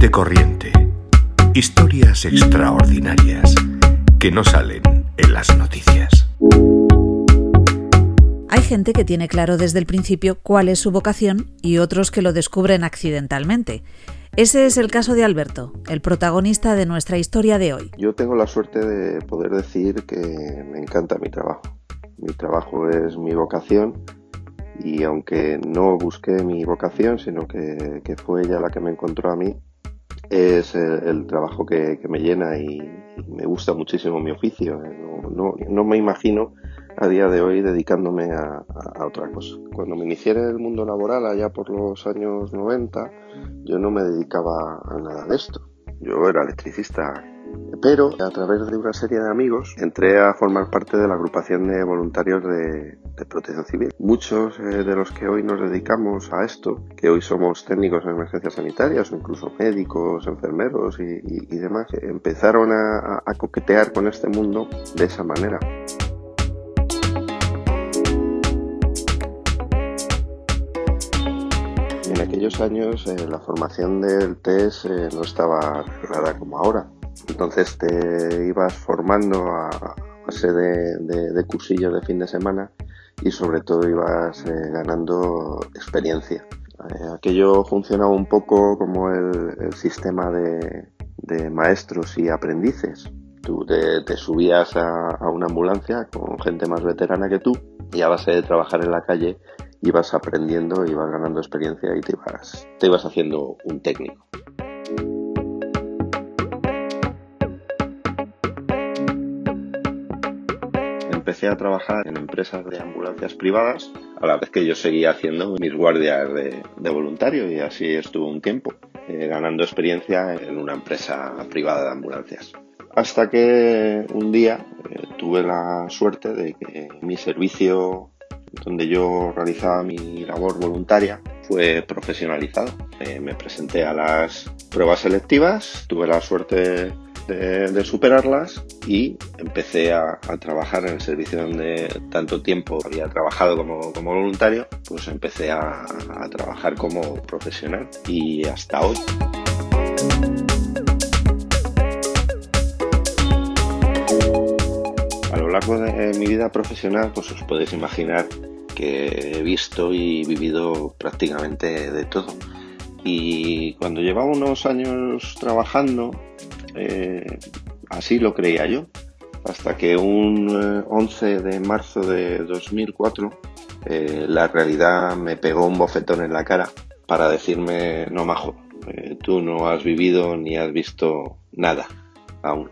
Gente corriente. Historias extraordinarias que no salen en las noticias. Hay gente que tiene claro desde el principio cuál es su vocación y otros que lo descubren accidentalmente. Ese es el caso de Alberto, el protagonista de nuestra historia de hoy. Yo tengo la suerte de poder decir que me encanta mi trabajo. Mi trabajo es mi vocación y aunque no busqué mi vocación, sino que, fue ella la que me encontró a mí, es el, trabajo que, me llena y, me gusta muchísimo mi oficio. no me imagino a día de hoy dedicándome a, otra cosa. Cuando me inicié en el mundo laboral allá por los años 90, yo no me dedicaba a nada de esto. Yo era electricista, pero a través de una serie de amigos entré a formar parte de la agrupación de voluntarios de, protección civil. Muchos eh, de los que hoy nos dedicamos a esto, que hoy somos técnicos en emergencias sanitarias o incluso médicos, enfermeros y, demás, empezaron a coquetear con este mundo de esa manera. En aquellos años eh, la formación del TES eh, no estaba clara como ahora. Entonces te ibas formando a, base de, cursillos de fin de semana y sobre todo ibas eh, ganando experiencia. aquello funcionaba un poco como el, sistema de, maestros y aprendices. Tú te, subías a, a, una ambulancia con gente más veterana que tú y a base de trabajar en la calle ibas aprendiendo, ibas ganando experiencia y te ibas, te ibas haciendo un técnico. Empecé a trabajar en empresas de ambulancias privadas, a la vez que yo seguía haciendo mis guardias de, voluntario y así estuve un tiempo, eh, ganando experiencia en una empresa privada de ambulancias. Hasta que un día eh, tuve la suerte de que mi servicio donde yo realizaba mi labor voluntaria fue profesionalizado. Eh, me presenté a las pruebas selectivas, tuve la suerte de, superarlas y empecé a, trabajar en el servicio donde tanto tiempo había trabajado como, voluntario, pues empecé a trabajar como profesional y hasta hoy. A lo largo de mi vida profesional, pues os podéis imaginar que he visto y vivido prácticamente de todo. Y cuando llevaba unos años trabajando, eh, así lo creía yo. Hasta que un 11 eh, de marzo de 2004, eh, la realidad me pegó un bofetón en la cara para decirme, no majo, tú no has vivido ni has visto nada aún.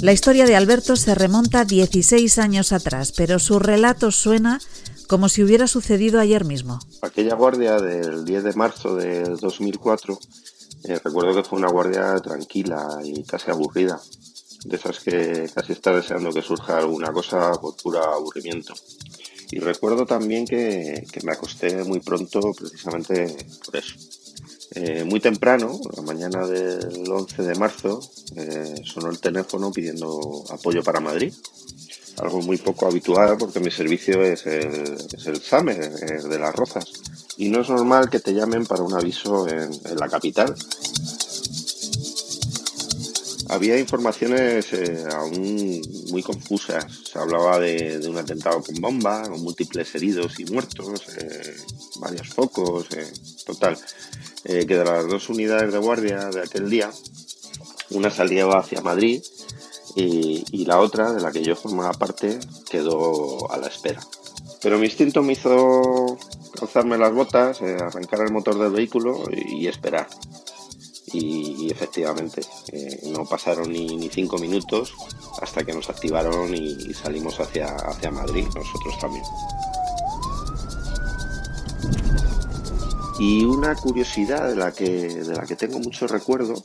La historia de Alberto se remonta 16 años atrás, pero su relato suena como si hubiera sucedido ayer mismo. Aquella guardia del 10 de marzo de 2004, eh, recuerdo que fue una guardia tranquila y casi aburrida, de esas que casi está deseando que surja alguna cosa por puro aburrimiento. Y recuerdo también que, que me acosté muy pronto precisamente por eso. Eh, muy temprano, la mañana del 11 de marzo, eh, sonó el teléfono pidiendo apoyo para Madrid. Algo muy poco habitual porque mi servicio es el, es el SAME de las Rozas. Y no es normal que te llamen para un aviso en, la capital. Había informaciones eh, aún muy confusas. Se hablaba de, un atentado con bomba, con múltiples heridos y muertos, varios focos, total. Eh, que de las dos unidades de guardia de aquel día, una salía hacia Madrid y, la otra, de la que yo formaba parte, quedó a la espera. Pero mi instinto me hizo calzarme las botas, eh, arrancar el motor del vehículo y, esperar. Y, efectivamente, eh, no pasaron ni, cinco minutos hasta que nos activaron y, salimos hacia, hacia Madrid, nosotros también. Y una curiosidad de la que, de la que tengo mucho recuerdo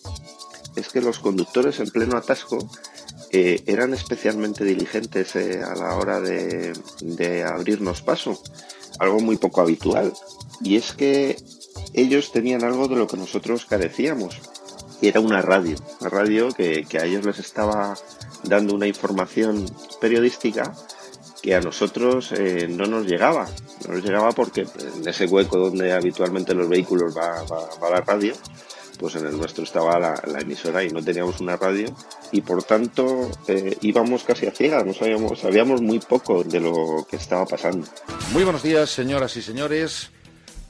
es que los conductores en pleno atasco eran especialmente diligentes eh, a la hora de, de, abrirnos paso, algo muy poco habitual. Y es que ellos tenían algo de lo que nosotros carecíamos, era una radio, una radio que, que a ellos les estaba dando una información periodística que a nosotros eh, no nos llegaba. No nos llegaba porque en ese hueco donde habitualmente los vehículos va, va, la radio, pues en el nuestro estaba la, emisora y no teníamos una radio y por tanto eh, íbamos casi a ciegas, no sabíamos, sabíamos muy poco de lo que estaba pasando. Muy buenos días, señoras y señores.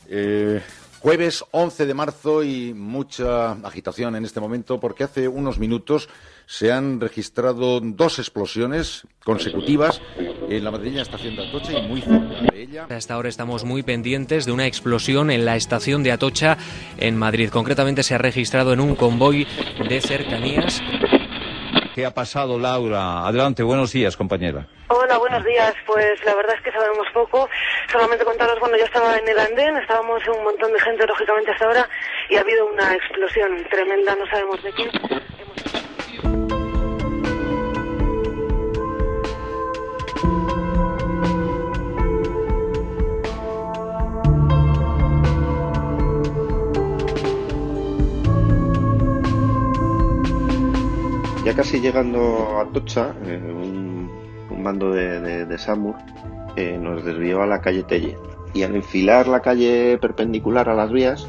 Eh, jueves 11 de marzo y mucha agitación en este momento porque hace unos minutos se han registrado dos explosiones consecutivas en la madrileña estación de Atocha y muy cerca de. Hasta ahora estamos muy pendientes de una explosión en la estación de Atocha en Madrid. Concretamente se ha registrado en un convoy de cercanías. ¿Qué ha pasado, Laura? Adelante, buenos días, compañera. Hola, buenos días. Pues la verdad es que sabemos poco. Solamente contaros, bueno, yo estaba en el andén, estábamos un montón de gente, lógicamente, hasta ahora, y ha habido una explosión tremenda, no sabemos de quién. Ya casi llegando a Tocha, eh, un, mando de, Samur eh, nos desvió a la calle Telle. Y al enfilar la calle perpendicular a las vías,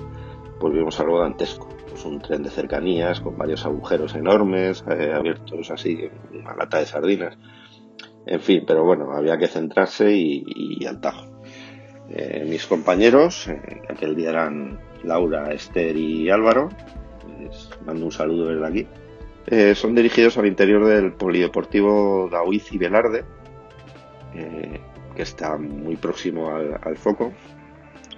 pues vimos algo dantesco. Pues un tren de cercanías con varios agujeros enormes, eh, abiertos así, una lata de sardinas. En fin, pero bueno, había que centrarse y, al tajo. mis compañeros, que aquel día eran Laura, Esther y Álvaro, les mando un saludo desde aquí eh, son dirigidos al interior del Polideportivo Daoiz y Velarde, eh, que está muy próximo al, foco,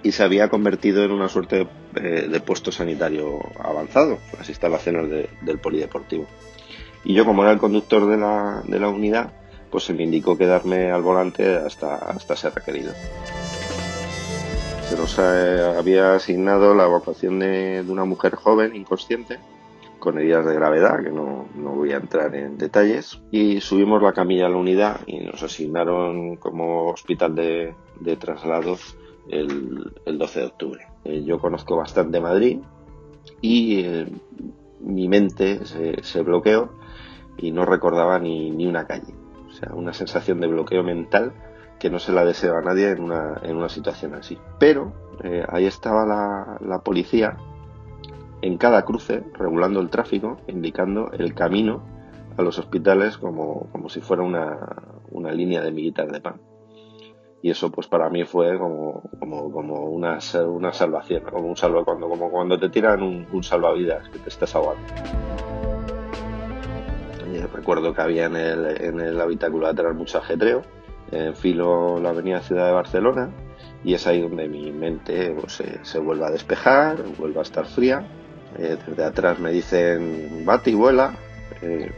y se había convertido en una suerte de, puesto sanitario avanzado, las instalaciones del Polideportivo. Y yo, como era el conductor de la, de la unidad, pues se me indicó quedarme al volante hasta, hasta ser requerido. Se nos había asignado la evacuación de una mujer joven inconsciente con heridas de gravedad, que no, voy a entrar en detalles, y subimos la camilla a la unidad y nos asignaron como hospital de, traslados el, 12 de octubre. Eh, yo conozco bastante Madrid y eh, mi mente se, bloqueó y no recordaba ni, una calle. O sea, una sensación de bloqueo mental que no se la desea a nadie en una, en una situación así. Pero eh, ahí estaba la, la policía en cada cruce, regulando el tráfico, indicando el camino a los hospitales como, como si fuera una, una, línea de militar de pan. Y eso pues para mí fue como, como, como una, una salvación, como un salva, cuando, como cuando te tiran un, salvavidas que te estás ahogando. recuerdo que había en el, en el habitáculo lateral mucho ajetreo, filo la avenida Ciudad de Barcelona y es ahí donde mi mente pues, se, se vuelve a despejar, vuelve a estar fría eh, desde atrás me dicen bate y vuela. Eh,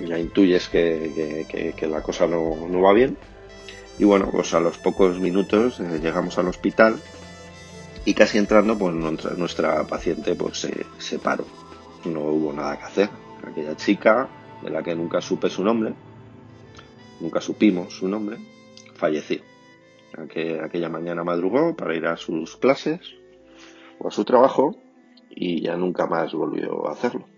ya intuyes que, la cosa no, va bien. Y bueno, pues a los pocos minutos eh, llegamos al hospital y casi entrando, pues nuestra, paciente pues se, paró. No hubo nada que hacer. Aquella chica, de la que nunca supe su nombre, nunca supimos su nombre, falleció. aquella mañana madrugó para ir a sus clases o a su trabajo y ya nunca más volvió a hacerlo.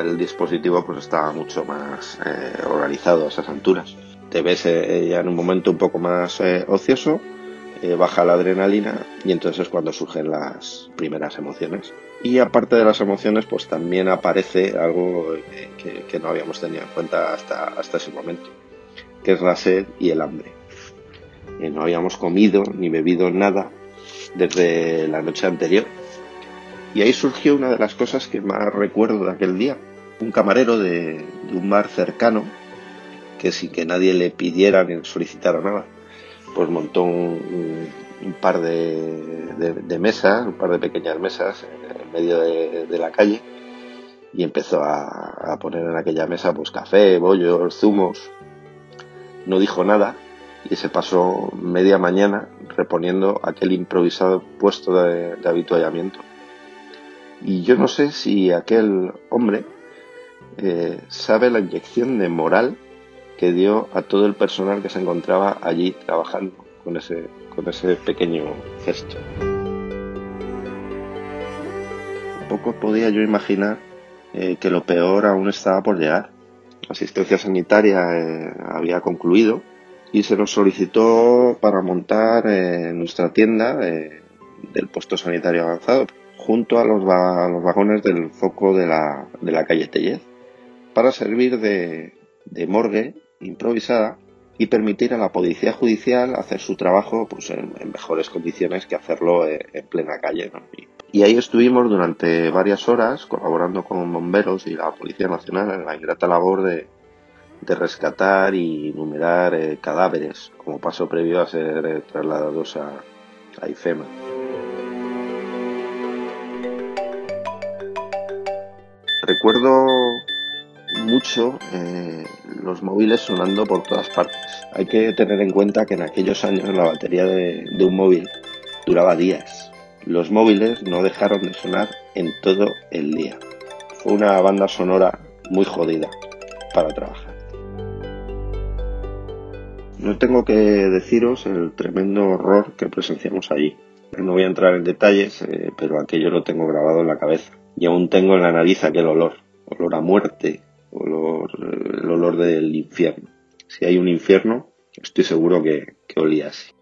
El dispositivo pues estaba mucho más eh, organizado a esas alturas. Te ves eh, ya en un momento un poco más eh, ocioso, baja la adrenalina y entonces es cuando surgen las primeras emociones. Y aparte de las emociones, pues también aparece algo que, no habíamos tenido en cuenta hasta, hasta ese momento, que es la sed y el hambre. no habíamos comido ni bebido nada desde la noche anterior y ahí surgió una de las cosas que más recuerdo de aquel día. Un camarero de, un bar cercano, que sin que nadie le pidiera ni solicitara nada, pues montó un, par de, mesas, un par de pequeñas mesas en medio de, la calle y empezó a, poner en aquella mesa pues café, bollos, zumos. No dijo nada y se pasó media mañana reponiendo aquel improvisado puesto de, de habituallamiento. Y yo no sé si aquel hombre eh, sabe la inyección de moral que dio a todo el personal que se encontraba allí trabajando con ese, con ese pequeño gesto. Poco podía yo imaginar eh, que lo peor aún estaba por llegar. La asistencia sanitaria eh, había concluido y se nos solicitó para montar nuestra tienda del puesto sanitario avanzado junto a los, los vagones del foco de la, de la calle Tellez para servir de, morgue improvisada y permitir a la policía judicial hacer su trabajo pues, en, mejores condiciones que hacerlo eh, en, plena calle. Y, ahí estuvimos durante varias horas colaborando con bomberos y la Policía Nacional en la ingrata labor de, rescatar y numerar eh, cadáveres como paso previo a ser eh, trasladados a, a IFEMA. Recuerdo mucho eh, los móviles sonando por todas partes. Hay que tener en cuenta que en aquellos años la batería de, un móvil duraba días. Los móviles no dejaron de sonar en todo el día. Fue una banda sonora muy jodida para trabajar. No tengo que deciros el tremendo horror que presenciamos allí. No voy a entrar en detalles, eh, pero aquello lo tengo grabado en la cabeza. Y aún tengo en la nariz aquel olor. Olor a muerte, el olor del infierno. Si hay un infierno, estoy seguro que, que olía así.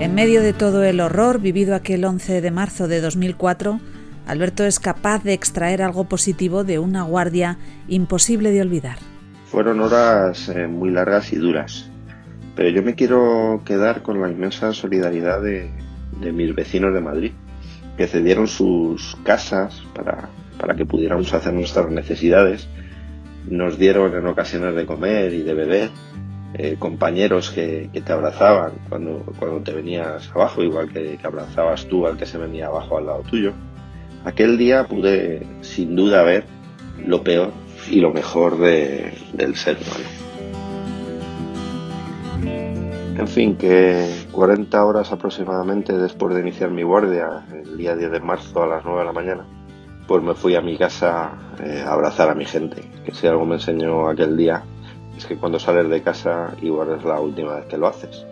En medio de todo el horror vivido aquel 11 de marzo de 2004, Alberto es capaz de extraer algo positivo de una guardia imposible de olvidar. Fueron horas eh, muy largas y duras, pero yo me quiero quedar con la inmensa solidaridad de, mis vecinos de Madrid, que cedieron sus casas para, que pudiéramos hacer nuestras necesidades. Nos dieron en ocasiones de comer y de beber, eh, compañeros que, te abrazaban cuando, cuando te venías abajo, igual que, que, abrazabas tú al que se venía abajo al lado tuyo. Aquel día pude sin duda ver lo peor y lo mejor del ser humano. En fin, que 40 horas aproximadamente después de iniciar mi guardia, el día 10 de marzo a las 9 de la mañana, pues me fui a mi casa eh, a abrazar a mi gente. Que si algo me enseñó aquel día, es que cuando sales de casa igual es la última vez que lo haces.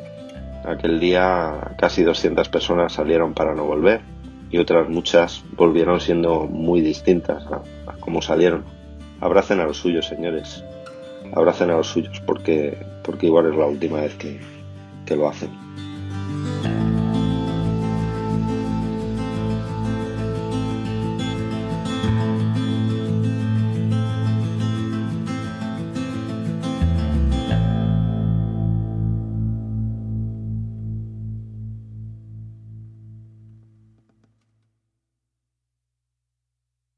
Aquel día casi 200 personas salieron para no volver y otras muchas volvieron siendo muy distintas a, cómo salieron. Abracen a los suyos, señores. Abracen a los suyos porque, porque igual es la última vez que, que lo hacen.